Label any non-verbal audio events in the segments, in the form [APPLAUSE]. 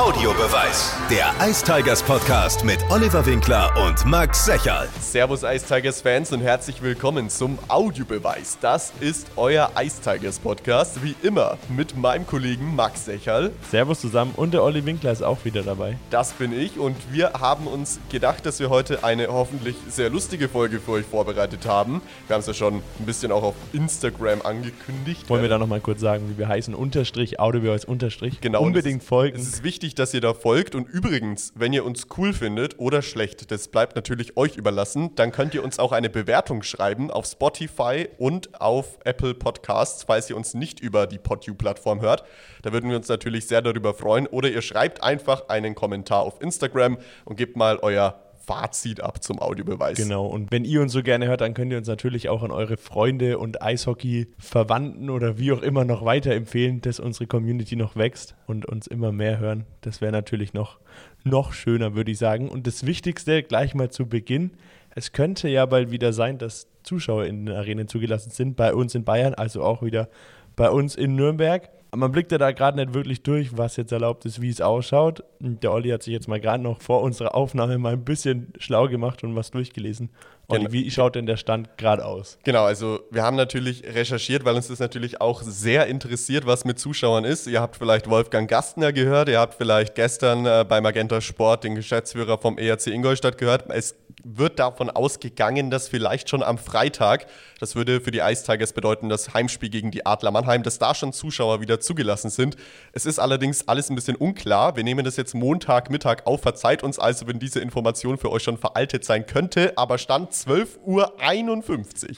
Audiobeweis. Der Ice Tigers Podcast mit Oliver Winkler und Max Secherl. Servus Ice Tigers Fans und herzlich willkommen zum Audiobeweis. Das ist euer Ice Tigers Podcast, wie immer mit meinem Kollegen Max Secherl. Servus zusammen und der Olli Winkler ist auch wieder dabei. Das bin ich und wir haben uns gedacht, dass wir heute eine hoffentlich sehr lustige Folge für euch vorbereitet haben. Wir haben es ja schon ein bisschen auch auf Instagram angekündigt. Wollen wir da nochmal kurz sagen, wie wir heißen? Unterstrich, Audiobeweis Unterstrich. Genau. Unbedingt folgen. Es ist wichtig, dass ihr da folgt und übrigens, wenn ihr uns cool findet oder schlecht, das bleibt natürlich euch überlassen, dann könnt ihr uns auch eine Bewertung schreiben auf Spotify und auf Apple Podcasts, falls ihr uns nicht über die PodU-Plattform hört. Da würden wir uns natürlich sehr darüber freuen. Oder ihr schreibt einfach einen Kommentar auf Instagram und gebt mal euer Fazit ab zum Audiobeweis. Genau, und wenn ihr uns so gerne hört, dann könnt ihr uns natürlich auch an eure Freunde und Eishockey-Verwandten oder wie auch immer noch weiterempfehlen, dass unsere Community noch wächst und uns immer mehr hören. Das wäre natürlich noch, noch schöner, würde ich sagen. Und das Wichtigste gleich mal zu Beginn. Es könnte ja bald wieder sein, dass Zuschauer in den Arenen zugelassen sind, bei uns in Bayern, also auch wieder bei uns in Nürnberg. Man blickt ja da gerade nicht wirklich durch, was jetzt erlaubt ist, wie es ausschaut. Der Olli hat sich jetzt mal gerade noch vor unserer Aufnahme mal ein bisschen schlau gemacht und was durchgelesen. Olli, Genau. wie schaut denn der Stand gerade aus? Genau, also wir haben natürlich recherchiert, weil uns das natürlich auch sehr interessiert, was mit Zuschauern ist. Ihr habt vielleicht Wolfgang Gastner gehört, ihr habt vielleicht gestern äh, bei Magenta Sport den Geschäftsführer vom ERC Ingolstadt gehört. Es wird davon ausgegangen, dass vielleicht schon am Freitag, das würde für die Ice Tigers bedeuten, das Heimspiel gegen die Adler Mannheim, dass da schon Zuschauer wieder zugelassen sind. Es ist allerdings alles ein bisschen unklar. Wir nehmen das jetzt Montagmittag auf. Verzeiht uns also, wenn diese Information für euch schon veraltet sein könnte, aber Stand 12.51 Uhr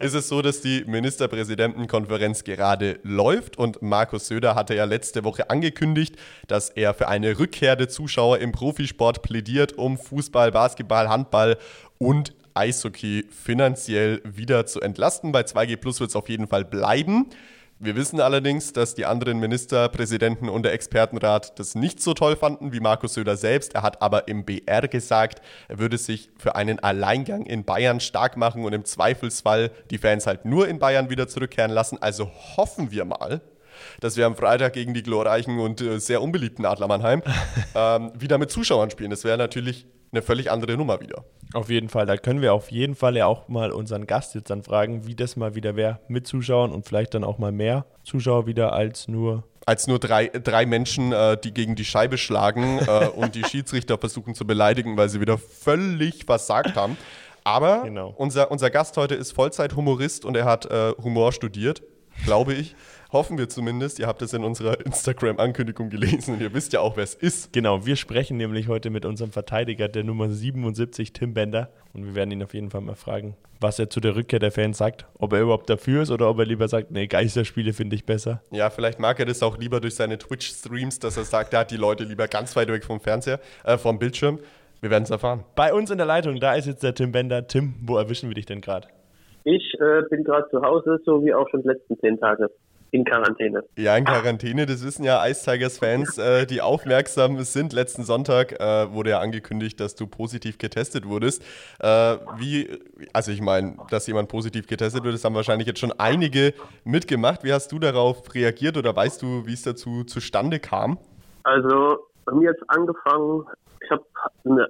ist es so, dass die Ministerpräsidentenkonferenz gerade läuft und Markus Söder hatte ja letzte Woche angekündigt, dass er für eine Rückkehr der Zuschauer im Profisport plädiert, um Fußball, Basketball, Handball und Eishockey finanziell wieder zu entlasten. Bei 2G Plus wird es auf jeden Fall bleiben. Wir wissen allerdings, dass die anderen Ministerpräsidenten und der Expertenrat das nicht so toll fanden wie Markus Söder selbst. Er hat aber im BR gesagt, er würde sich für einen Alleingang in Bayern stark machen und im Zweifelsfall die Fans halt nur in Bayern wieder zurückkehren lassen. Also hoffen wir mal, dass wir am Freitag gegen die glorreichen und äh, sehr unbeliebten Adler Mannheim [LAUGHS] ähm, wieder mit Zuschauern spielen. Das wäre natürlich eine völlig andere Nummer wieder. Auf jeden Fall, da können wir auf jeden Fall ja auch mal unseren Gast jetzt dann fragen, wie das mal wieder wäre mit Zuschauern und vielleicht dann auch mal mehr Zuschauer wieder als nur als nur drei, drei Menschen, äh, die gegen die Scheibe schlagen äh, [LAUGHS] und die Schiedsrichter versuchen zu beleidigen, weil sie wieder völlig versagt haben. Aber Genau. unser, unser Gast heute ist Vollzeit-Humorist und er hat äh, Humor studiert, glaube ich. Hoffen wir zumindest. Ihr habt es in unserer [LAUGHS] Instagram-Ankündigung gelesen und ihr wisst ja auch, wer es ist. Genau, wir sprechen nämlich heute mit unserem Verteidiger, der Nummer 77, Tim Bender. Und wir werden ihn auf jeden Fall mal fragen, was er zu der Rückkehr der Fans sagt. Ob er überhaupt dafür ist oder ob er lieber sagt, nee, Geisterspiele finde ich besser. Ja, vielleicht mag er das auch lieber durch seine Twitch-Streams, dass er sagt, er hat die Leute lieber ganz weit weg vom Fernseher, äh, vom Bildschirm. Wir werden es erfahren. Bei uns in der Leitung, da ist jetzt der Tim Bender. Tim, wo erwischen wir dich denn gerade? Ich äh, bin gerade zu Hause, so wie auch schon die letzten zehn Tage in Quarantäne. Ja, in Quarantäne, das wissen ja Ice Tigers-Fans, äh, die aufmerksam sind. Letzten Sonntag äh, wurde ja angekündigt, dass du positiv getestet wurdest. Äh, wie, also ich meine, dass jemand positiv getestet wird, das haben wahrscheinlich jetzt schon einige mitgemacht. Wie hast du darauf reagiert oder weißt du, wie es dazu zustande kam? Also bei mir jetzt angefangen, ich habe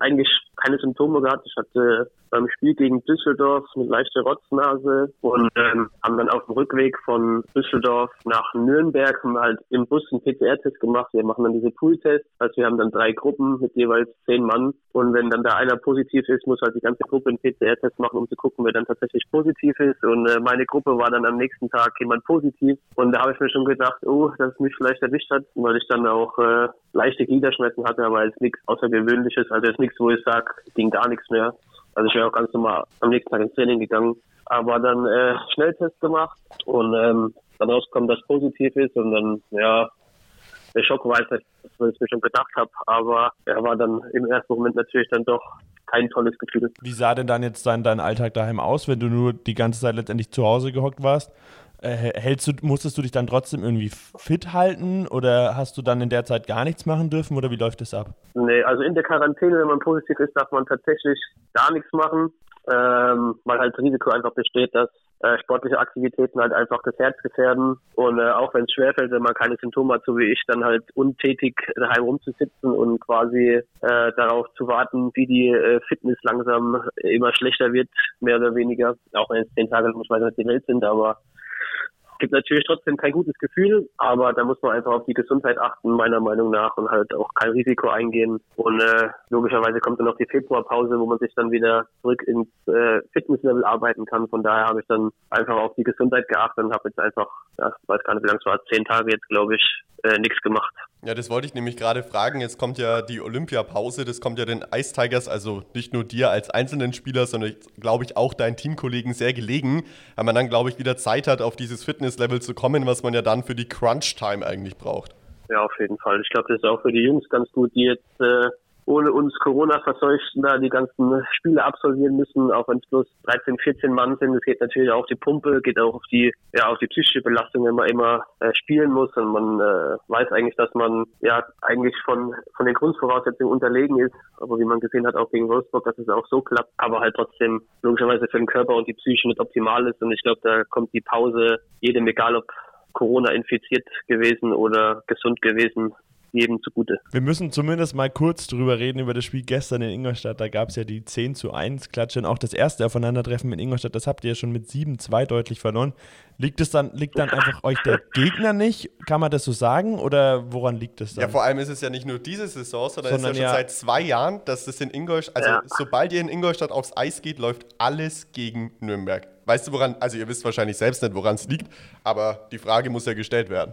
eigentlich keine Symptome gehabt. Ich hatte beim Spiel gegen Düsseldorf eine leichte Rotznase und ähm, haben dann auf dem Rückweg von Düsseldorf nach Nürnberg haben halt im Bus einen PCR-Test gemacht. Wir machen dann diese Pool-Tests. Also wir haben dann drei Gruppen mit jeweils zehn Mann und wenn dann da einer positiv ist, muss halt die ganze Gruppe einen PCR-Test machen, um zu gucken, wer dann tatsächlich positiv ist. Und äh, meine Gruppe war dann am nächsten Tag jemand positiv und da habe ich mir schon gedacht, oh, dass es mich vielleicht erwischt hat, weil ich dann auch äh, leichte Gliederschmerzen hatte, aber jetzt nichts Außergewöhnliches, also jetzt nichts, wo ich sage, ging gar nichts mehr. Also ich wäre auch ganz normal am nächsten Tag ins Training gegangen, aber dann äh, Schnelltest gemacht und ähm, dann rauskommt, dass positiv ist und dann, ja, der Schock war jetzt, was ich mir schon gedacht habe, aber er war dann im ersten Moment natürlich dann doch kein tolles Gefühl. Wie sah denn dann jetzt dein, dein Alltag daheim aus, wenn du nur die ganze Zeit letztendlich zu Hause gehockt warst? Äh, hältst du, musstest du dich dann trotzdem irgendwie fit halten oder hast du dann in der Zeit gar nichts machen dürfen oder wie läuft das ab? Nee, also in der Quarantäne, wenn man positiv ist, darf man tatsächlich gar nichts machen, ähm, weil halt das Risiko einfach besteht, dass äh, sportliche Aktivitäten halt einfach das Herz gefährden. Und äh, auch wenn es schwerfällt, wenn man keine Symptome hat, so wie ich, dann halt untätig daheim rumzusitzen und quasi äh, darauf zu warten, wie die äh, Fitness langsam immer schlechter wird, mehr oder weniger. Auch wenn es zehn Tage nicht weiter die Welt sind, aber gibt natürlich trotzdem kein gutes Gefühl, aber da muss man einfach auf die Gesundheit achten, meiner Meinung nach, und halt auch kein Risiko eingehen. Und äh, logischerweise kommt dann noch die Februarpause, wo man sich dann wieder zurück ins äh, Fitnesslevel arbeiten kann. Von daher habe ich dann einfach auf die Gesundheit geachtet und habe jetzt einfach, ja, weiß gar nicht, wie lange es war, zehn Tage jetzt, glaube ich, äh, nichts gemacht. Ja, das wollte ich nämlich gerade fragen. Jetzt kommt ja die Olympiapause, das kommt ja den Ice Tigers, also nicht nur dir als einzelnen Spieler, sondern glaube ich auch deinen Teamkollegen sehr gelegen, weil man dann, glaube ich, wieder Zeit hat, auf dieses Fitnesslevel zu kommen, was man ja dann für die Crunch-Time eigentlich braucht. Ja, auf jeden Fall. Ich glaube, das ist auch für die Jungs ganz gut, die jetzt äh, ohne uns Corona-Verseuchten da die ganzen Spiele absolvieren müssen, auch wenn es bloß 13, 14 Mann sind. Es geht natürlich auch auf die Pumpe, geht auch auf die, ja, auf die psychische Belastung, wenn man immer äh, spielen muss und man äh, weiß eigentlich, dass man ja eigentlich von, von den Grundvoraussetzungen unterlegen ist. Aber wie man gesehen hat, auch gegen Wolfsburg, dass es auch so klappt, aber halt trotzdem logischerweise für den Körper und die Psyche nicht optimal ist. Und ich glaube, da kommt die Pause jedem, egal ob Corona infiziert gewesen oder gesund gewesen, jedem zugute. Wir müssen zumindest mal kurz drüber reden, über das Spiel gestern in Ingolstadt. Da gab es ja die 10 zu 1 Klatsche und auch das erste Aufeinandertreffen in Ingolstadt, das habt ihr ja schon mit 7-2 deutlich verloren. Liegt es dann, liegt dann einfach euch der Gegner nicht? Kann man das so sagen? Oder woran liegt es dann? Ja, vor allem ist es ja nicht nur diese Saison, sondern, sondern es ist ja schon seit zwei Jahren, dass das in Ingolstadt, also ja. sobald ihr in Ingolstadt aufs Eis geht, läuft alles gegen Nürnberg. Weißt du, woran, also ihr wisst wahrscheinlich selbst nicht, woran es liegt, aber die Frage muss ja gestellt werden.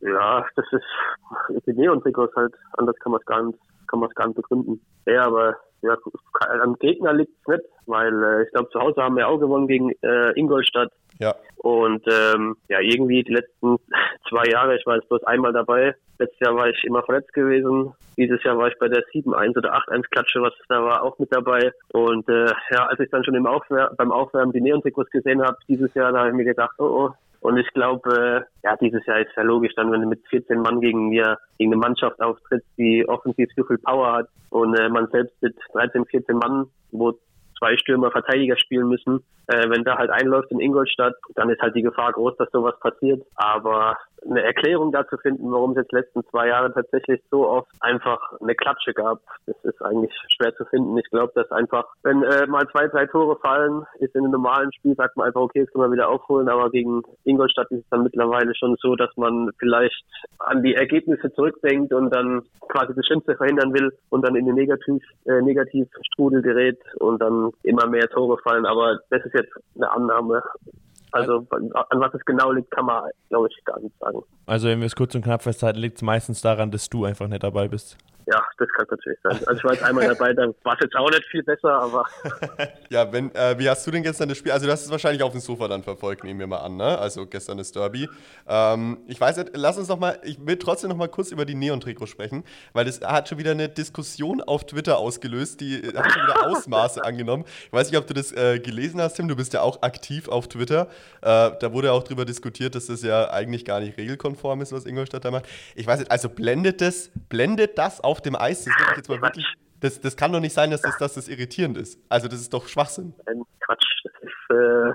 Ja, das ist die Neon-Trikots halt, anders kann man es gar nicht, kann man es gar nicht begründen. Ja, aber ja, am Gegner liegt es nicht, weil äh, ich glaube, zu Hause haben wir auch gewonnen gegen äh, Ingolstadt. Ja. Und ähm, ja, irgendwie die letzten zwei Jahre, ich war jetzt bloß einmal dabei. Letztes Jahr war ich immer verletzt gewesen. Dieses Jahr war ich bei der 7-1 oder 8-1-Klatsche, was da war, auch mit dabei. Und äh, ja, als ich dann schon im Aufwär beim Aufwärmen die Neon-Trikots gesehen habe, dieses Jahr, da habe ich mir gedacht, oh, oh, und ich glaube, äh, ja, dieses Jahr ist ja logisch, dann wenn du mit 14 Mann gegen mir, gegen eine Mannschaft auftrittst, die offensiv so viel Power hat und äh, man selbst mit 13, 14 Mann, wo zwei Stürmer Verteidiger spielen müssen. Äh, wenn da halt einläuft in Ingolstadt, dann ist halt die Gefahr groß, dass sowas passiert. Aber eine Erklärung dazu finden, warum es jetzt letzten zwei Jahre tatsächlich so oft einfach eine Klatsche gab. Das ist eigentlich schwer zu finden. Ich glaube, dass einfach, wenn äh, mal zwei, drei Tore fallen, ist in einem normalen Spiel, sagt man einfach, okay, jetzt können wir wieder aufholen. Aber gegen Ingolstadt ist es dann mittlerweile schon so, dass man vielleicht an die Ergebnisse zurückdenkt und dann quasi das Schlimmste verhindern will und dann in den Negativ, äh, Negativstrudel gerät und dann immer mehr Tore fallen. Aber das ist jetzt eine Annahme. Also an was es genau liegt, kann man, glaube ich, gar nicht sagen. Also wenn wir es kurz und knapp festhalten, liegt es meistens daran, dass du einfach nicht dabei bist. Ja, das kann natürlich sein. Also ich war jetzt einmal dabei, da war es jetzt auch nicht viel besser, aber. [LAUGHS] ja, wenn, äh, wie hast du denn gestern das Spiel? Also du hast es wahrscheinlich auf dem Sofa dann verfolgt, nehmen wir mal an, ne? Also gestern das Derby. Ähm, ich weiß nicht, lass uns noch mal, ich will trotzdem noch mal kurz über die Neon-Trikots sprechen, weil das hat schon wieder eine Diskussion auf Twitter ausgelöst, die hat schon wieder Ausmaße [LAUGHS] angenommen. Ich weiß nicht, ob du das äh, gelesen hast, Tim, du bist ja auch aktiv auf Twitter. Äh, da wurde auch darüber diskutiert, dass das ja eigentlich gar nicht regelkonform ist, was Ingolstadt da macht. Ich weiß nicht, also blendet das, blendet das auf auf dem Eis, das, jetzt mal wirklich, das, das kann doch nicht sein, dass das, dass das irritierend ist. Also das ist doch Schwachsinn. Quatsch, das ist äh,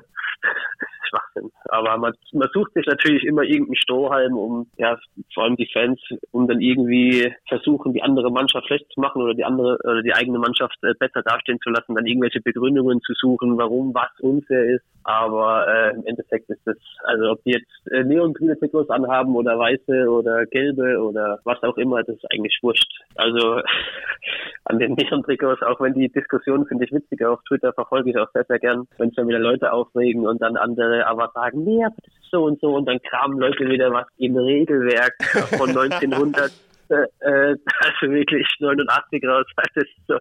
Schwachsinn. Aber man, man sucht sich natürlich immer irgendeinen Strohhalm, um ja vor allem die Fans, um dann irgendwie versuchen, die andere Mannschaft schlecht zu machen oder die andere oder die eigene Mannschaft äh, besser dastehen zu lassen, dann irgendwelche Begründungen zu suchen, warum was unfair ist. Aber äh, im Endeffekt ist das, also ob die jetzt äh, neongrüne Trikots anhaben oder weiße oder gelbe oder was auch immer, das ist eigentlich wurscht. Also [LAUGHS] an den Neon-Trikots, auch wenn die Diskussion finde ich witziger auf Twitter verfolge ich auch sehr, sehr gern, wenn sich dann wieder Leute aufregen und dann andere aber sagen, nee, aber das ist so und so und dann kramen Leute wieder was im Regelwerk von [LAUGHS] 1900 äh, äh, also wirklich 89 raus. Das so,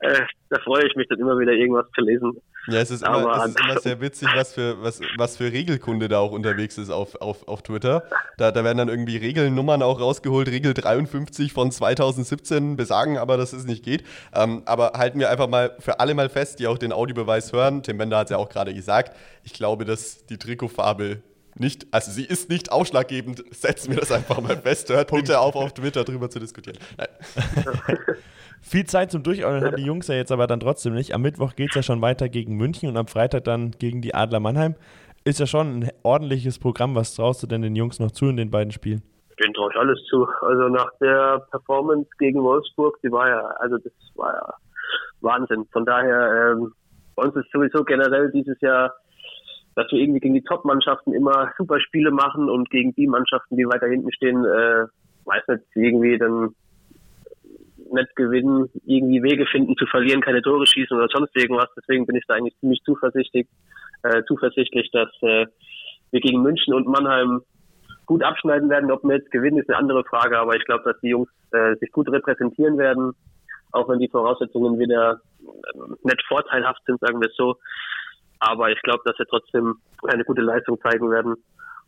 äh, da freue ich mich dann immer wieder irgendwas zu lesen. Ja, es ist immer, es ist immer sehr witzig, was für, was, was für Regelkunde da auch unterwegs ist auf, auf, auf Twitter. Da, da werden dann irgendwie Regelnummern auch rausgeholt. Regel 53 von 2017 besagen aber, dass es nicht geht. Ähm, aber halten wir einfach mal für alle mal fest, die auch den Audiobeweis hören. Tim Bender hat es ja auch gerade gesagt. Ich glaube, dass die Trikotfarbe nicht, also sie ist nicht ausschlaggebend, setzen wir das einfach mal fest. Hört bitte auf, auf Twitter drüber zu diskutieren. Nein. [LAUGHS] [LAUGHS] Viel Zeit zum Durchordnen haben die Jungs ja jetzt aber dann trotzdem nicht. Am Mittwoch geht es ja schon weiter gegen München und am Freitag dann gegen die Adler Mannheim. Ist ja schon ein ordentliches Programm. Was traust du denn den Jungs noch zu in den beiden Spielen? Den traue ich alles zu. Also nach der Performance gegen Wolfsburg, die war ja, also das war ja Wahnsinn. Von daher, ähm, bei uns ist sowieso generell dieses Jahr, dass wir irgendwie gegen die Top-Mannschaften immer super Spiele machen und gegen die Mannschaften, die weiter hinten stehen, äh, weiß nicht, irgendwie dann nicht gewinnen, irgendwie Wege finden zu verlieren, keine Tore schießen oder sonst irgendwas. Deswegen bin ich da eigentlich ziemlich zuversichtlich, äh, zuversichtlich, dass äh, wir gegen München und Mannheim gut abschneiden werden. Ob wir jetzt gewinnen, ist eine andere Frage, aber ich glaube, dass die Jungs äh, sich gut repräsentieren werden, auch wenn die Voraussetzungen wieder äh, nicht vorteilhaft sind, sagen wir es so. Aber ich glaube, dass wir trotzdem eine gute Leistung zeigen werden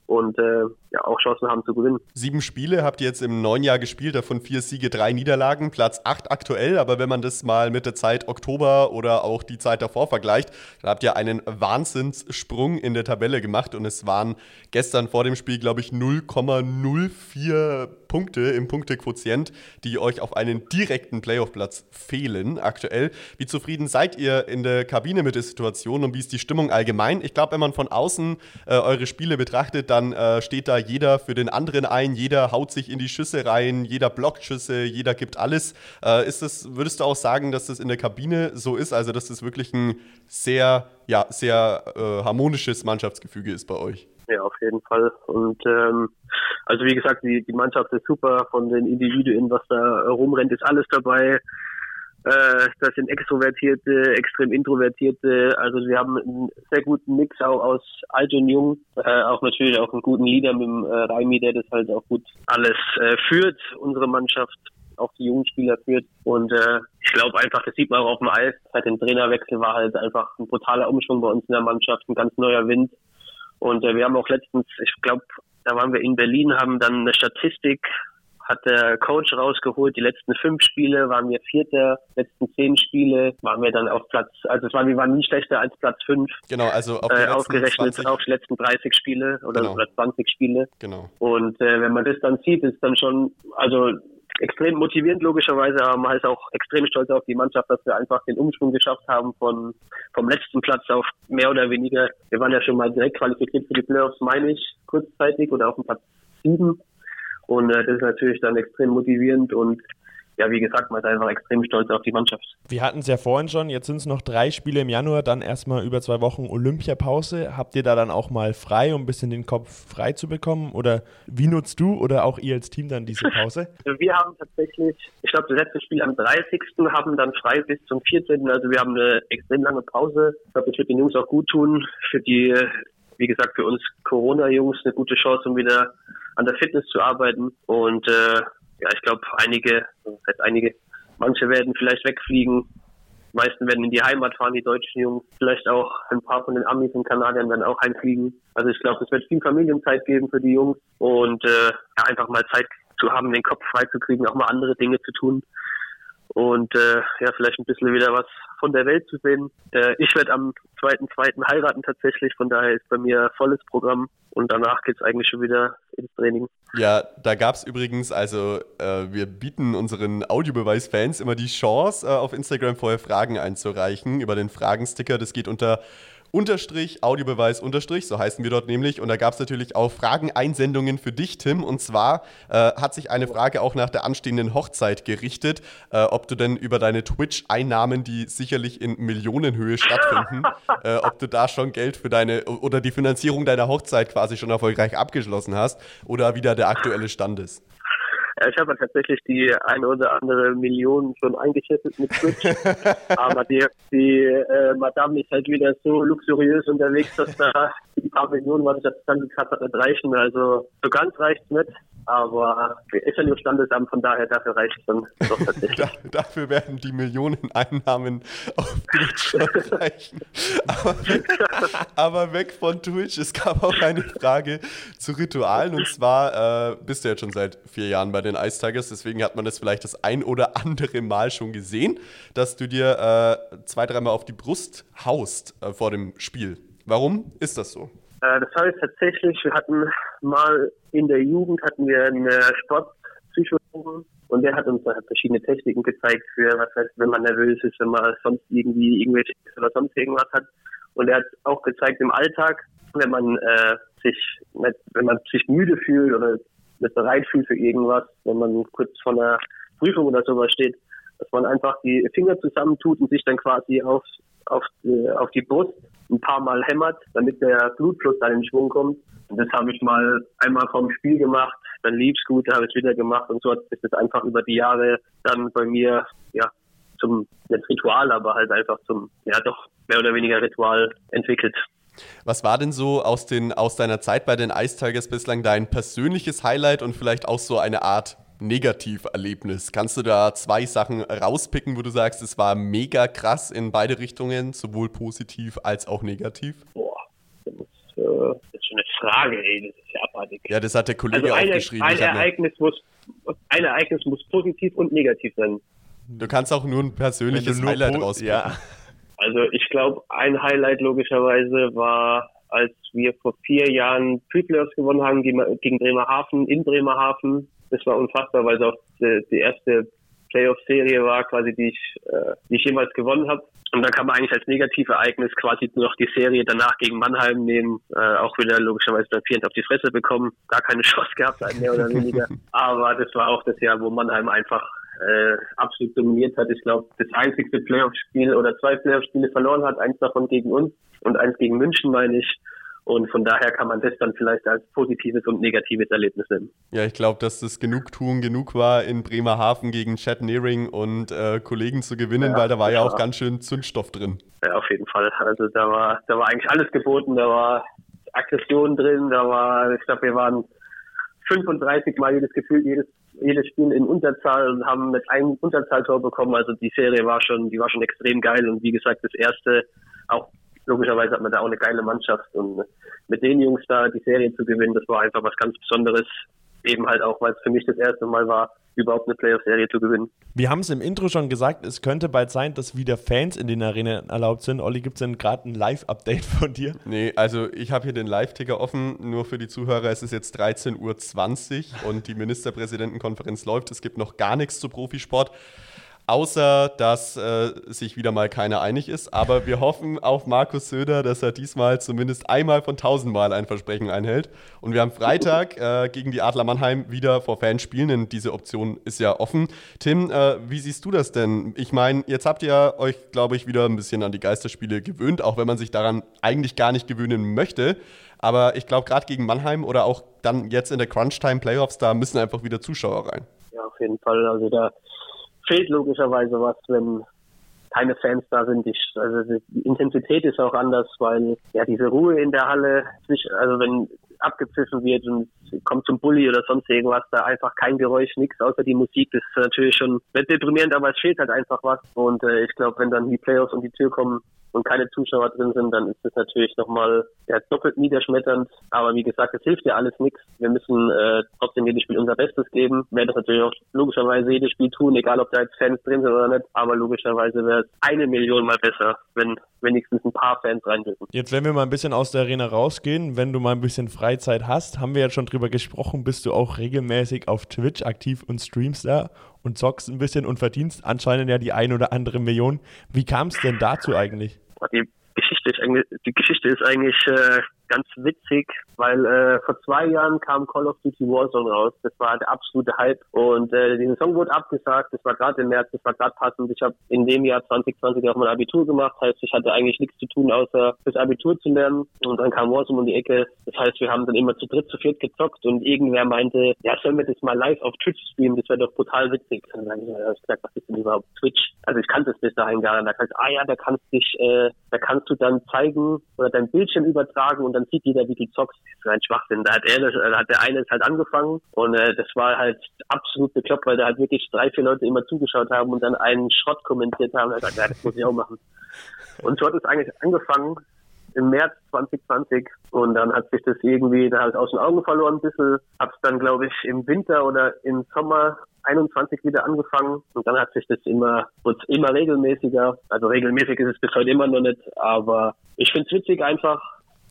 und äh, ja, auch Chancen haben zu gewinnen. Sieben Spiele habt ihr jetzt im neuen Jahr gespielt, davon vier Siege, drei Niederlagen, Platz acht aktuell. Aber wenn man das mal mit der Zeit Oktober oder auch die Zeit davor vergleicht, dann habt ihr einen Wahnsinnssprung in der Tabelle gemacht und es waren gestern vor dem Spiel, glaube ich, 0,04 Punkte im Punktequotient, die euch auf einen direkten Playoff-Platz fehlen aktuell. Wie zufrieden seid ihr in der Kabine mit der Situation und wie ist die Stimmung allgemein? Ich glaube, wenn man von außen äh, eure Spiele betrachtet, dann äh, steht da jeder für den anderen ein, jeder haut sich in die Schüsse rein, jeder blockt Schüsse, jeder gibt alles. Äh, ist das, würdest du auch sagen, dass das in der Kabine so ist, also dass das wirklich ein sehr, ja, sehr äh, harmonisches Mannschaftsgefüge ist bei euch? Ja, auf jeden Fall. Und ähm, also wie gesagt, die, die Mannschaft ist super von den Individuen, was da rumrennt, ist alles dabei. Äh, das sind Extrovertierte, extrem Introvertierte. Also wir haben einen sehr guten Mix auch aus alt und jung. Äh, auch natürlich auch einen guten Leader mit dem äh, Raimi, der das halt auch gut alles äh, führt, unsere Mannschaft auch die jungen Spieler führt. Und äh, ich glaube einfach, das sieht man auch auf dem Eis. Seit dem Trainerwechsel war halt einfach ein brutaler Umschwung bei uns in der Mannschaft, ein ganz neuer Wind. Und äh, wir haben auch letztens, ich glaube, da waren wir in Berlin, haben dann eine Statistik, hat der Coach rausgeholt. Die letzten fünf Spiele waren wir Vierter, letzten zehn Spiele waren wir dann auf Platz, also es war, wir waren nie schlechter als Platz fünf. Genau, also auf äh, ausgerechnet 20, auf die letzten 30 Spiele oder, genau. oder 20 Spiele. Genau. Und äh, wenn man das dann sieht, ist dann schon, also extrem motivierend logischerweise, aber man ist auch extrem stolz auf die Mannschaft, dass wir einfach den Umschwung geschafft haben von vom letzten Platz auf mehr oder weniger. Wir waren ja schon mal direkt qualifiziert für die Playoffs, meine ich, kurzzeitig oder auf dem Platz sieben. Und äh, das ist natürlich dann extrem motivierend und ja, wie gesagt, man ist einfach extrem stolz auf die Mannschaft. Wir hatten es ja vorhin schon, jetzt sind es noch drei Spiele im Januar, dann erstmal über zwei Wochen Olympiapause. Habt ihr da dann auch mal frei, um ein bisschen den Kopf frei zu bekommen? Oder wie nutzt du oder auch ihr als Team dann diese Pause? [LAUGHS] wir haben tatsächlich, ich glaube, das letzte Spiel am 30. haben dann frei bis zum 14. Also wir haben eine extrem lange Pause. Ich glaube, das wird den Jungs auch gut tun. Für die, wie gesagt, für uns Corona-Jungs eine gute Chance, um wieder an der Fitness zu arbeiten. Und äh, ja, ich glaube, einige, das einige, manche werden vielleicht wegfliegen, die meisten werden in die Heimat fahren, die deutschen Jungs. Vielleicht auch ein paar von den Amis und Kanadiern werden auch heimfliegen. Also ich glaube, es wird viel Familienzeit geben für die Jungs und äh, ja, einfach mal Zeit zu haben, den Kopf frei zu kriegen, auch mal andere Dinge zu tun und äh, ja, vielleicht ein bisschen wieder was von der Welt zu sehen. Äh, ich werde am 2.2. heiraten tatsächlich, von daher ist bei mir volles Programm und danach geht es eigentlich schon wieder ins Training. Ja, da gab es übrigens, also äh, wir bieten unseren Audiobeweis-Fans immer die Chance, äh, auf Instagram vorher Fragen einzureichen über den Fragensticker. Das geht unter Unterstrich, Audiobeweis, Unterstrich, so heißen wir dort nämlich. Und da gab es natürlich auch Fragen-Einsendungen für dich, Tim. Und zwar äh, hat sich eine Frage auch nach der anstehenden Hochzeit gerichtet, äh, ob du denn über deine Twitch-Einnahmen, die sicherlich in Millionenhöhe stattfinden, [LAUGHS] äh, ob du da schon Geld für deine oder die Finanzierung deiner Hochzeit quasi schon erfolgreich abgeschlossen hast oder wieder der aktuelle Stand ist. Ich habe tatsächlich die eine oder andere Million schon eingeschätzt mit Twitch. [LAUGHS] Aber die, die äh, Madame ist halt wieder so luxuriös unterwegs, dass da die paar Millionen, was ich jetzt dann gekratzt habe, reichen. Also so ganz reicht's nicht. Aber ist ja nur Standesamt, von daher dafür reicht es dann doch [LAUGHS] tatsächlich. dafür werden die Millionen Einnahmen auf Twitch schon reichen. Aber weg, aber weg, von Twitch. Es gab auch eine Frage zu Ritualen. Und zwar äh, bist du jetzt schon seit vier Jahren bei den Ice Tigers, deswegen hat man das vielleicht das ein oder andere Mal schon gesehen, dass du dir äh, zwei, dreimal auf die Brust haust äh, vor dem Spiel. Warum ist das so? Äh, das heißt tatsächlich, wir hatten mal in der Jugend hatten wir einen Sportpsychologen und der hat uns halt verschiedene Techniken gezeigt für, was heißt, wenn man nervös ist, wenn man sonst irgendwie irgendwelche oder sonst irgendwas hat. Und er hat auch gezeigt im Alltag, wenn man äh, sich, wenn man sich müde fühlt oder nicht bereit fühlt für irgendwas, wenn man kurz vor einer Prüfung oder sowas steht, dass man einfach die Finger zusammentut und sich dann quasi auf, auf, die, auf die Brust ein paar Mal hämmert, damit der Blutfluss dann in Schwung kommt. Und das habe ich mal einmal vom Spiel gemacht, dann lief's gut, habe ich es wieder gemacht und so hat sich das einfach über die Jahre dann bei mir, ja, zum, nicht Ritual, aber halt einfach zum, ja doch, mehr oder weniger Ritual entwickelt. Was war denn so aus, den, aus deiner Zeit bei den Ice Tigers bislang dein persönliches Highlight und vielleicht auch so eine Art Negativerlebnis? Kannst du da zwei Sachen rauspicken, wo du sagst, es war mega krass in beide Richtungen, sowohl positiv als auch negativ? Boah, das ist, äh, das ist schon eine Frage, ey, das ist ja abartig. Ja, das hat der Kollege also eine, aufgeschrieben. Ein Ereignis, muss, ein Ereignis muss positiv und negativ sein. Du kannst auch nur ein persönliches nur Highlight rauspicken. ja. Also ich glaube, ein Highlight logischerweise war, als wir vor vier Jahren Pre-Playoffs gewonnen haben gegen gegen Bremerhaven in Bremerhaven. Das war unfassbar, weil es auch die, die erste Playoff-Serie war, quasi die ich, äh, die ich jemals gewonnen habe. Und da kann man eigentlich als Negativereignis quasi nur noch die Serie danach gegen Mannheim nehmen. Äh, auch wieder logischerweise dann vierend auf die Fresse bekommen. Gar keine [LAUGHS] Chance gehabt, mehr oder weniger. Aber das war auch das Jahr, wo Mannheim einfach äh, absolut dominiert hat. Ich glaube, das einzigste Playoff-Spiel oder zwei Playoff-Spiele verloren hat, eins davon gegen uns und eins gegen München, meine ich. Und von daher kann man das dann vielleicht als positives und negatives Erlebnis nennen. Ja, ich glaube, dass das Genugtuung genug war, in Bremerhaven gegen Chad Nearing und äh, Kollegen zu gewinnen, Ja, weil da war ja auch ganz schön Zündstoff drin. Ja, auf jeden Fall. Also da war, da war eigentlich alles geboten. Da war Aggression drin. Da war, ich glaube, wir waren 35 Mal jedes Gefühl, jedes, jedes Spiel in Unterzahl und haben mit einem Unterzahltor bekommen. Also die Serie war schon, die war schon extrem geil. Und wie gesagt, das erste, auch logischerweise hat man da auch eine geile Mannschaft. Und mit den Jungs da die Serie zu gewinnen, das war einfach was ganz Besonderes. Eben halt auch, weil es für mich das erste Mal war, überhaupt eine Playoff-Serie zu gewinnen. Wir haben es im Intro schon gesagt, es könnte bald sein, dass wieder Fans in den Arenen erlaubt sind. Olli, gibt es denn gerade ein Live-Update von dir? Nee, also ich habe hier den Live-Ticker offen, nur für die Zuhörer, es ist jetzt 13.20 Uhr und die Ministerpräsidentenkonferenz läuft. Es gibt noch gar nichts zu Profisport. Außer, dass äh, sich wieder mal keiner einig ist. Aber wir hoffen auf Markus Söder, dass er diesmal zumindest einmal von tausendmal ein Versprechen einhält. Und wir haben Freitag [LAUGHS] äh, gegen die Adler Mannheim wieder vor Fans spielen, denn diese Option ist ja offen. Tim, äh, wie siehst du das denn? Ich meine, jetzt habt ihr euch, glaube ich, wieder ein bisschen an die Geisterspiele gewöhnt, auch wenn man sich daran eigentlich gar nicht gewöhnen möchte. Aber ich glaube, gerade gegen Mannheim oder auch dann jetzt in der Crunch-Time Playoffs, da müssen einfach wieder Zuschauer rein. Ja, auf jeden Fall. Also da fehlt logischerweise was, wenn keine Fans da sind. Ich, also die Intensität ist auch anders, weil ja diese Ruhe in der Halle, also wenn abgepfiffen wird und kommt zum Bulli oder sonst irgendwas, da einfach kein Geräusch, nichts außer die Musik. Das ist natürlich schon deprimierend, aber es fehlt halt einfach was. Und äh, ich glaube, wenn dann die Playoffs um die Tür kommen und keine Zuschauer drin sind, dann ist das natürlich nochmal ja, doppelt niederschmetternd. Aber wie gesagt, es hilft ja alles nichts. Wir müssen äh, trotzdem jedes Spiel unser Bestes geben. Wir das natürlich auch logischerweise jedes Spiel tun, egal ob da jetzt Fans drin sind oder nicht. Aber logischerweise wäre es eine Million mal besser, wenn wenigstens ein paar Fans rein dürfen. Jetzt, wenn wir mal ein bisschen aus der Arena rausgehen, wenn du mal ein bisschen Freizeit hast, haben wir jetzt schon drüber gesprochen, bist du auch regelmäßig auf Twitch aktiv und streamst da und zockst ein bisschen und verdienst anscheinend ja die ein oder andere Million. Wie kam es denn dazu eigentlich? Die Geschichte ist eigentlich, die Geschichte ist eigentlich äh, ganz witzig, weil äh, vor zwei Jahren kam Call of Duty Warzone raus. Das war der absolute Hype und äh, die Saison wurde abgesagt. Das war gerade im März, das war gerade passend. Ich habe in dem Jahr 2020 auch mein Abitur gemacht, heißt ich hatte eigentlich nichts zu tun, außer das Abitur zu lernen. Und dann kam Warzone um die Ecke. Das heißt, wir haben dann immer zu dritt, zu viert gezockt und irgendwer meinte, ja, sollen wir das mal live auf Twitch streamen? Das wäre doch total witzig. Und dann habe ich gesagt, was ist denn überhaupt Twitch? Also ich kannte es bis dahin gar nicht. Da kannst ah ja, da kannst dich, äh, da kannst du dann zeigen oder dein Bildschirm übertragen und dann sieht jeder, wie du zockst. Das ist ein Schwachsinn. Da hat er, das, da hat der eine es halt angefangen und äh, das war halt absolut bekloppt, weil da halt wirklich drei, vier Leute immer zugeschaut haben und dann einen Schrott kommentiert haben. Er gesagt, ja, das muss ich auch machen. Und so hat es eigentlich angefangen im März 2020 und dann hat sich das irgendwie da halt aus den Augen verloren ein bisschen. Hab's dann, glaube ich, im Winter oder im Sommer 21 wieder angefangen und dann hat sich das immer, wird immer regelmäßiger. Also regelmäßig ist es bis heute immer noch nicht, aber ich find's witzig einfach.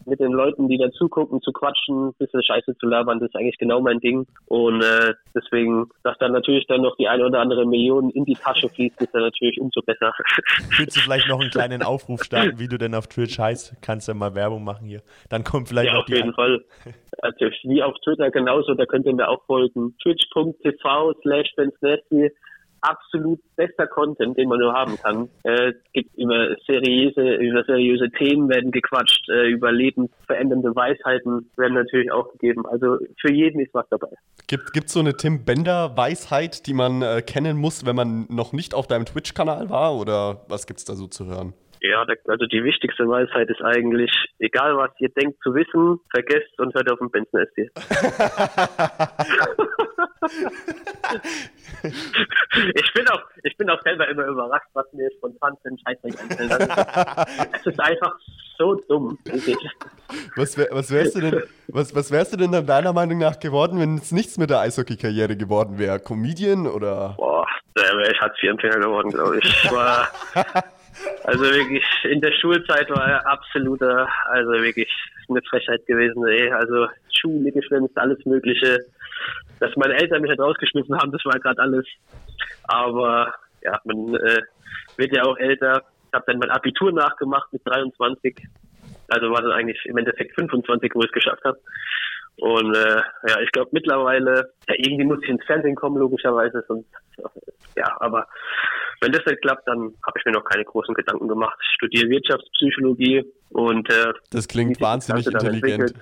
Mit den Leuten, die da zugucken, zu quatschen, ein bisschen Scheiße zu labern, das ist eigentlich genau mein Ding. Und äh, deswegen, dass dann natürlich dann noch die eine oder andere Million in die Tasche fließt, ist dann natürlich umso besser. [LAUGHS] Willst du vielleicht noch einen kleinen Aufruf starten, wie du denn auf Twitch heißt? Kannst du mal Werbung machen hier. Dann kommt vielleicht ja, noch auf die jeden Fall. [LAUGHS] Also, wie auf Twitter genauso, da könnt ihr mir auch folgen. Twitch.tv slash absolut bester Content, den man nur haben kann. Äh, immer seriöse, über seriöse Themen werden gequatscht, äh, über lebensverändernde Weisheiten werden natürlich auch gegeben. Also für jeden ist was dabei. Gibt es so eine Tim Bender Weisheit, die man äh, kennen muss, wenn man noch nicht auf deinem Twitch-Kanal war? Oder was gibt es da so zu hören? Ja, also die wichtigste Weisheit ist eigentlich, egal was ihr denkt zu wissen, vergesst und hört auf den Benson SC. [LAUGHS] ich bin auch, ich bin auch selber immer überrascht, was mir spontan für einen Scheißdreck einfällt. Es ist einfach so dumm. Was, wär, was, wärst du denn, was, was wärst du denn dann deiner Meinung nach geworden, wenn es nichts mit der Eishockey-Karriere geworden wäre? Comedian oder? Boah, da wäre ich Hartz-IV-Empfänger geworden, glaube ich. [LAUGHS] Also wirklich, in der Schulzeit war er absoluter, also wirklich eine Frechheit gewesen, ey. Also Schule geschwänzt, alles Mögliche. Dass meine Eltern mich halt rausgeschmissen haben, das war gerade alles. Aber ja, man äh, wird ja auch älter. Ich habe dann mein Abitur nachgemacht mit 23. Also war dann eigentlich im Endeffekt 25, wo ich es geschafft habe. Und äh, ja, ich glaube mittlerweile, ja, irgendwie muss ich ins Fernsehen kommen, logischerweise. Sonst, ja, aber wenn das nicht klappt, dann habe ich mir noch keine großen Gedanken gemacht. Ich studiere Wirtschaftspsychologie und äh, das klingt wahnsinnig intelligent.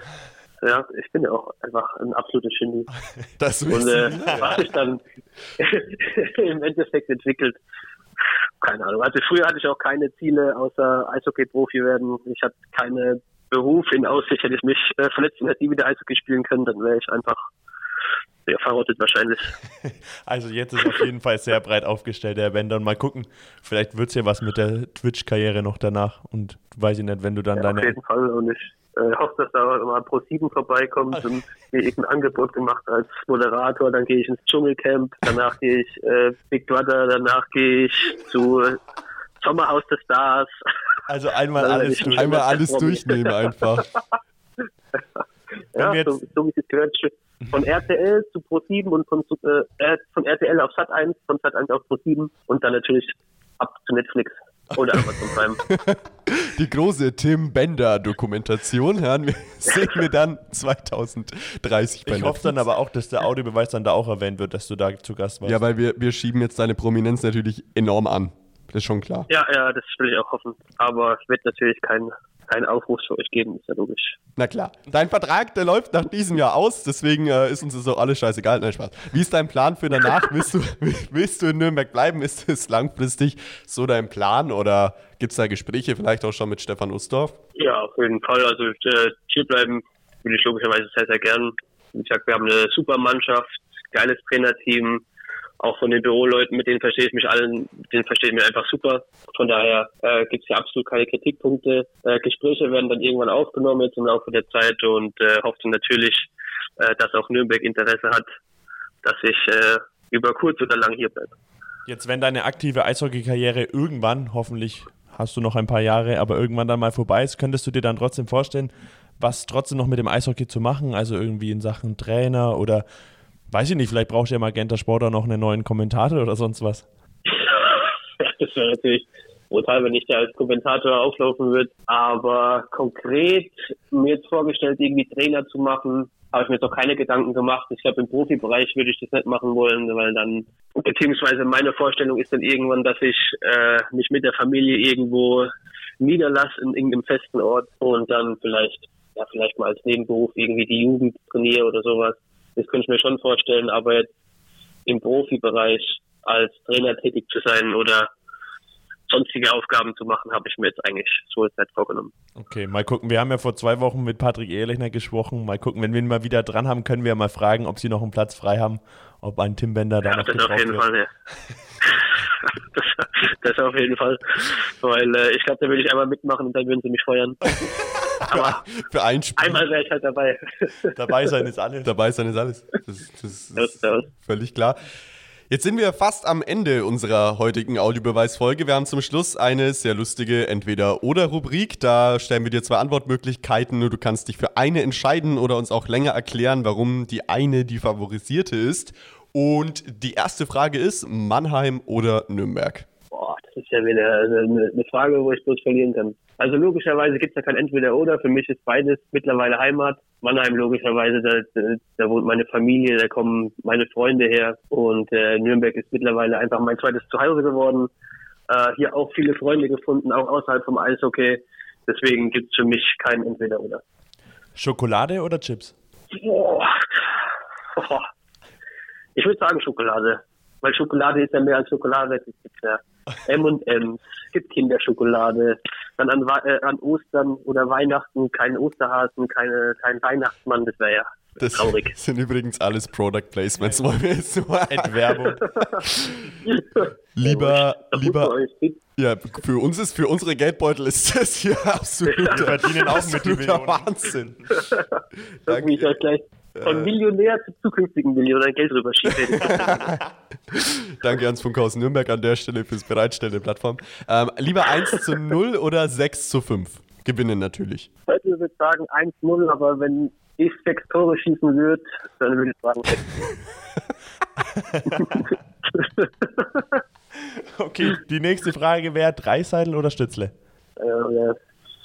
Ja, ich bin ja auch einfach ein absolutes Genie. [LAUGHS] Das und äh, was sich dann [LAUGHS] im Endeffekt entwickelt, keine Ahnung. Also früher hatte ich auch keine Ziele außer Eishockey-Profi werden. Ich hatte keine Beruf in Aussicht. Hätte ich mich äh, verletzt und hätte nie wieder Eishockey spielen können, dann wäre ich einfach ja, verrottet wahrscheinlich. [LAUGHS] Also jetzt ist auf jeden Fall sehr breit aufgestellt, der Bender. Und mal gucken, vielleicht wird es ja was mit der Twitch-Karriere noch danach. Und weiß ich nicht, wenn du dann ja, deine... Auf jeden Fall. Und ich äh, hoffe, dass da mal Pro 7 vorbeikommt und mir irgendein Angebot gemacht als Moderator. Dann gehe ich ins Dschungelcamp, danach gehe ich äh, Big Brother, danach gehe ich zu Sommerhaus des Stars. Also einmal alles, durch, einmal alles durchnehmen einfach. [LAUGHS] ja, so, so wie es gehört. Von RTL zu Pro7 und von, äh, von RTL auf Sat1, von Sat1 auf Pro7 und dann natürlich ab zu Netflix oder Amazon Prime. [LAUGHS] Die große Tim Bender Dokumentation hören wir, [LAUGHS] sehen wir dann 2030 bei Ich hoffe dann aber auch, dass der Audiobeweis dann da auch erwähnt wird, dass du da zu Gast warst. Ja, weil wir, wir schieben jetzt deine Prominenz natürlich enorm an. Das ist schon klar. Ja, ja, das will ich auch hoffen. Aber es wird natürlich kein keinen Aufruf für euch geben, ist ja logisch. Na klar. Dein Vertrag, der läuft nach diesem Jahr aus, deswegen äh, ist uns das auch alles scheißegal. Nein, Spaß. Wie ist dein Plan für danach? [LAUGHS] willst, du, [LAUGHS] willst du in Nürnberg bleiben? Ist das langfristig so dein Plan oder gibt es da Gespräche vielleicht auch schon mit Stefan Ustorf? Ja, auf jeden Fall. Also äh, hier bleiben würde ich logischerweise sehr, sehr gern. Wie gesagt, wir haben eine super Mannschaft, geiles Trainerteam, auch von den Büroleuten, mit denen verstehe ich mich allen, mit denen verstehe ich mich einfach super. Von daher äh, gibt es hier absolut keine Kritikpunkte. Äh, Gespräche werden dann irgendwann aufgenommen jetzt im Laufe der Zeit und äh, hoffe natürlich, äh, dass auch Nürnberg Interesse hat, dass ich äh, über kurz oder lang hier bleibe. Jetzt, wenn deine aktive Eishockey-Karriere irgendwann, hoffentlich hast du noch ein paar Jahre, aber irgendwann dann mal vorbei ist, könntest du dir dann trotzdem vorstellen, was trotzdem noch mit dem Eishockey zu machen, also irgendwie in Sachen Trainer oder Weiß ich nicht, vielleicht braucht ja Magenta Sport auch noch einen neuen Kommentator oder sonst was. [LAUGHS] das wäre natürlich brutal, wenn ich da als Kommentator auflaufen würde. Aber konkret mir jetzt vorgestellt, irgendwie Trainer zu machen, habe ich mir jetzt auch keine Gedanken gemacht. Ich glaube, im Profibereich würde ich das nicht machen wollen, weil dann, beziehungsweise meine Vorstellung ist dann irgendwann, dass ich äh, mich mit der Familie irgendwo niederlasse in irgendeinem festen Ort und dann vielleicht, ja, vielleicht mal als Nebenberuf irgendwie die Jugend trainiere oder sowas. Das könnte ich mir schon vorstellen, aber jetzt im Profibereich als Trainer tätig zu sein oder sonstige Aufgaben zu machen, habe ich mir jetzt eigentlich so jetzt nicht vorgenommen. Okay, mal gucken. Wir haben ja vor zwei Wochen mit Patrick Ehrlichner gesprochen. Mal gucken, wenn wir ihn mal wieder dran haben, können wir mal fragen, ob sie noch einen Platz frei haben, ob ein Tim Bender da ja, noch das auf jeden wird. Fall, ja. [LAUGHS] das, das auf jeden Fall. Weil äh, ich glaube, da würde ich einmal mitmachen und dann würden sie mich feuern. [LAUGHS] Aber für ein Spiel. Einmal wäre ich halt dabei. dabei sein ist alles. Dabei sein ist alles. Das, das ist völlig klar. Jetzt sind wir fast am Ende unserer heutigen Audiobeweisfolge. Wir haben zum Schluss eine sehr lustige Entweder-Oder-Rubrik. Da stellen wir dir zwei Antwortmöglichkeiten. Du kannst dich für eine entscheiden oder uns auch länger erklären, warum die eine die favorisierte ist. Und die erste Frage ist: Mannheim oder Nürnberg? Boah, das ist ja wieder eine, eine Frage, wo ich bloß verlieren kann. Also logischerweise gibt es ja kein Entweder-Oder. Für mich ist beides mittlerweile Heimat. Mannheim logischerweise, da, da wohnt meine Familie, da kommen meine Freunde her und äh, Nürnberg ist mittlerweile einfach mein zweites Zuhause geworden. Äh, hier auch viele Freunde gefunden, auch außerhalb vom Eishockey. Deswegen gibt es für mich kein Entweder-Oder. Schokolade oder Chips? Boah. Ich würde sagen Schokolade. Weil Schokolade ist ja mehr als Schokolade. Ja M&M, es gibt Kinderschokolade. Dann an, äh, an Ostern oder Weihnachten kein Osterhasen, keine, kein Weihnachtsmann. Das wäre ja das traurig. [LAUGHS] sind übrigens alles Product Placements, wollen wir jetzt nur Entwerbung. [LAUGHS] lieber, lieber, ja, für uns ist, für unsere Geldbeutel ist das hier absolut Wir verdienen auch mit Millionen. Wahnsinn. [LAUGHS] Irgendwie ich euch gleich von Millionär zu zukünftigen Millionär Geld rüberschiebe. [LAUGHS] [LAUGHS] Danke ans Funkhaus Nürnberg an der Stelle fürs Bereitstellen der Plattform. Ähm, lieber 1 zu 0 [LAUGHS] oder 6 zu 5? Gewinnen natürlich. Heute würde ich sagen 1-0, aber wenn ich sechs Tore schießen würde, dann würde ich sagen sechs. Okay, die nächste Frage wäre Dreiseidel oder Stützle? äh, ja,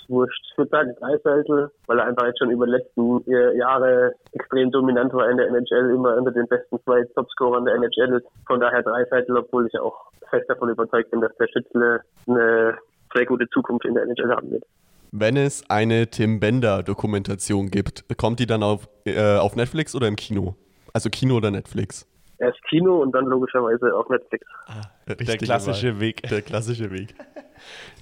wurscht. Ich würde sagen Dreiseitel, weil er einfach jetzt schon über die letzten äh, Jahre extrem dominant war in der NHL, immer unter den besten zwei Topscorern der NHL ist. Von daher Dreiseitel, obwohl ich auch fest davon überzeugt bin, dass der Schützle eine sehr gute Zukunft in der NHL haben wird. Wenn es eine Tim Bender Dokumentation gibt, kommt die dann auf, äh, auf Netflix oder im Kino? Also Kino oder Netflix? Erst Kino und dann logischerweise auf Netflix. Der Richtige klassische Wahl. Weg. Der klassische Weg. [LAUGHS]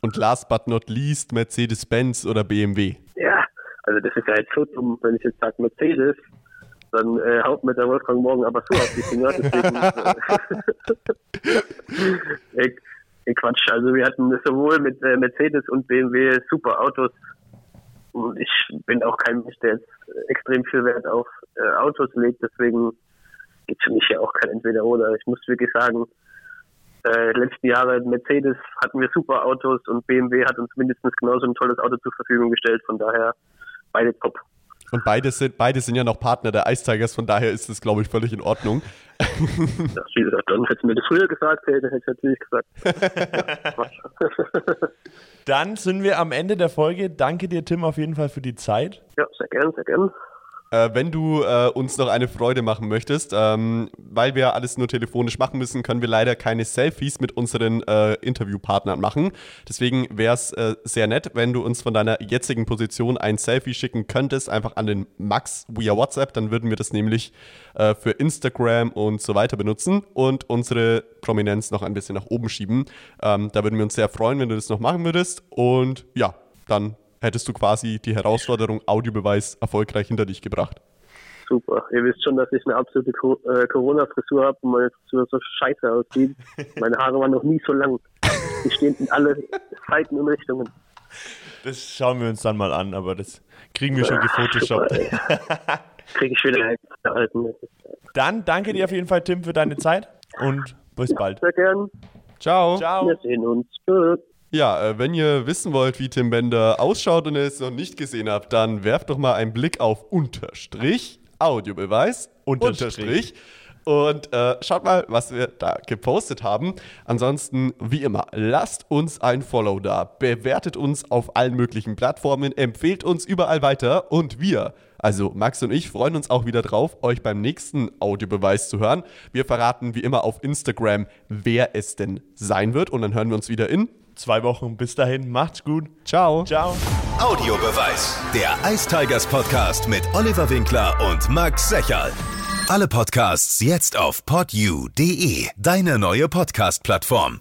Und last but not least Mercedes-Benz oder BMW? Ja, also das ist ja jetzt so dumm, wenn ich jetzt sage Mercedes, dann äh, haut mir der Wolfgang morgen aber so auf die Finger. [LAUGHS] Deswegen, äh, [LAUGHS] äh, äh, Quatsch, also wir hatten sowohl mit äh, Mercedes und BMW super Autos. Und ich bin auch kein Mensch, der jetzt extrem viel Wert auf äh, Autos legt, deswegen gibt für mich ja auch kein Entweder-Oder. Ich muss wirklich sagen, äh, letzten Jahre Mercedes hatten wir super Autos und BMW hat uns mindestens genauso ein tolles Auto zur Verfügung gestellt. Von daher beide top. Und beide sind, beide sind ja noch Partner der Ice Tigers, von daher ist das, glaube ich, völlig in Ordnung. [LAUGHS] Ja, wie gesagt, dann hättest du mir das früher gesagt, hätte ich natürlich gesagt. [LAUGHS] Dann sind wir am Ende der Folge. Danke dir, Tim, auf jeden Fall für die Zeit. ja, sehr gern, sehr gern. Äh, wenn du äh, uns noch eine Freude machen möchtest, ähm, weil wir alles nur telefonisch machen müssen, können wir leider keine Selfies mit unseren äh, Interviewpartnern machen. Deswegen wäre es äh, sehr nett, wenn du uns von deiner jetzigen Position ein Selfie schicken könntest, einfach an den Max via WhatsApp. Dann würden wir das nämlich äh, für Instagram und so weiter benutzen und unsere Prominenz noch ein bisschen nach oben schieben. Ähm, da würden wir uns sehr freuen, wenn du das noch machen würdest. Und ja, dann hättest du quasi die Herausforderung Audiobeweis erfolgreich hinter dich gebracht. Super. Ihr wisst schon, dass ich eine absolute Co äh, Corona-Frisur habe und meine Frisur so scheiße aussieht. [LAUGHS] Meine Haare waren noch nie so lang. Die stehen in alle Seiten und Richtungen. Das schauen wir uns dann mal an, aber das kriegen wir schon gefotoshoppt. [LAUGHS] Kriege ich wieder der alten. Dann danke dir auf jeden Fall, Tim, für deine Zeit und bis bald. Sehr gern. Ciao. Ciao. Wir sehen uns. Tschüss. Ja, äh, wenn ihr wissen wollt, wie Tim Bender ausschaut und ihr es noch nicht gesehen habt, dann werft doch mal einen Blick auf Unterstrich, Audiobeweis, Unterstrich. Unterstrich. Und äh, schaut mal, was wir da gepostet haben. Ansonsten, wie immer, lasst uns ein Follow da, bewertet uns auf allen möglichen Plattformen, empfehlt uns überall weiter und wir, also Max und ich, freuen uns auch wieder drauf, euch beim nächsten Audiobeweis zu hören. Wir verraten wie immer auf Instagram, wer es denn sein wird und dann hören wir uns wieder in Zwei Wochen. Bis dahin. Macht's gut. Ciao. Ciao. Audiobeweis. Der Ice Tigers Podcast mit Oliver Winkler und Max Secherl. Alle Podcasts jetzt auf podyou.de, deine neue Podcast-Plattform.